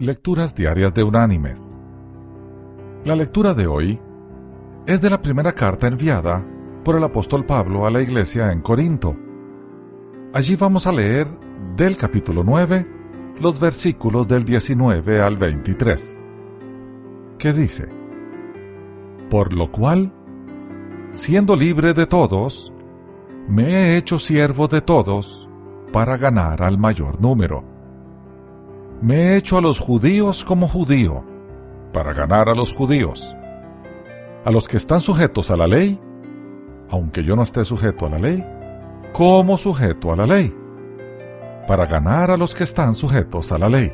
Lecturas Diarias de Unánimes. La lectura de hoy es de la primera carta enviada por el apóstol Pablo a la iglesia en Corinto. Allí vamos a leer del capítulo 9 los versículos del 19 al 23, que dice, Por lo cual, siendo libre de todos, me he hecho siervo de todos para ganar al mayor número. Me he hecho a los judíos como judío, para ganar a los judíos. A los que están sujetos a la ley, aunque yo no esté sujeto a la ley, como sujeto a la ley, para ganar a los que están sujetos a la ley.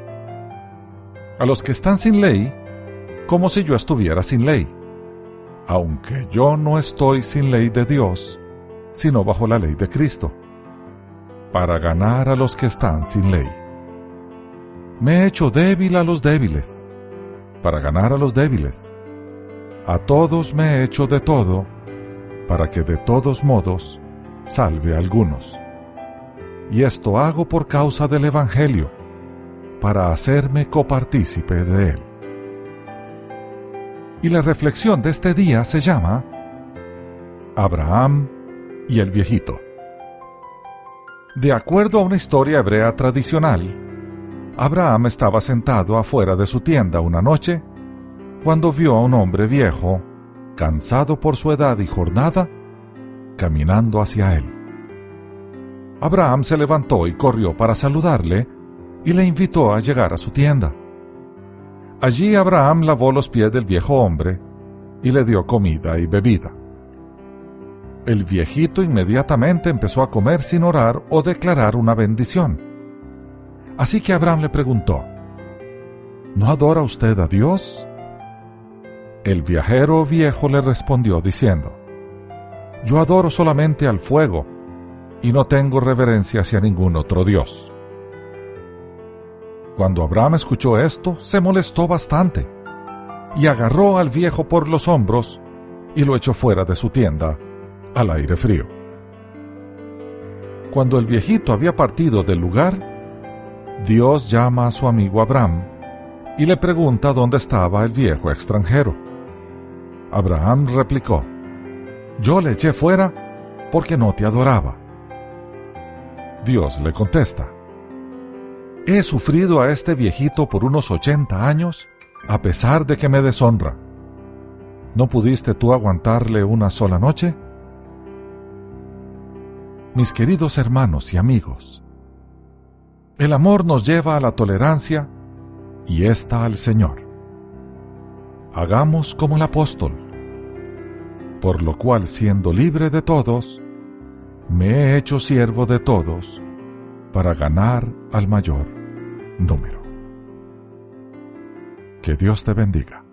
A los que están sin ley, como si yo estuviera sin ley, aunque yo no estoy sin ley de Dios, sino bajo la ley de Cristo, para ganar a los que están sin ley. Me he hecho débil a los débiles, para ganar a los débiles. A todos me he hecho de todo, para que de todos modos salve a algunos. Y esto hago por causa del Evangelio, para hacerme copartícipe de él. Y la reflexión de este día se llama Abraham y el viejito. De acuerdo a una historia hebrea tradicional, Abraham estaba sentado afuera de su tienda una noche cuando vio a un hombre viejo, cansado por su edad y jornada, caminando hacia él. Abraham se levantó y corrió para saludarle y le invitó a llegar a su tienda. Allí Abraham lavó los pies del viejo hombre y le dio comida y bebida. El viejito inmediatamente empezó a comer sin orar o declarar una bendición. Así que Abraham le preguntó, ¿No adora usted a Dios? El viajero viejo le respondió diciendo, Yo adoro solamente al fuego y no tengo reverencia hacia ningún otro Dios. Cuando Abraham escuchó esto, se molestó bastante y agarró al viejo por los hombros y lo echó fuera de su tienda al aire frío. Cuando el viejito había partido del lugar, Dios llama a su amigo Abraham y le pregunta dónde estaba el viejo extranjero. Abraham replicó, Yo le eché fuera porque no te adoraba. Dios le contesta, He sufrido a este viejito por unos ochenta años a pesar de que me deshonra. ¿No pudiste tú aguantarle una sola noche? Mis queridos hermanos y amigos, el amor nos lleva a la tolerancia y esta al Señor. Hagamos como el apóstol, por lo cual siendo libre de todos, me he hecho siervo de todos para ganar al mayor número. Que Dios te bendiga.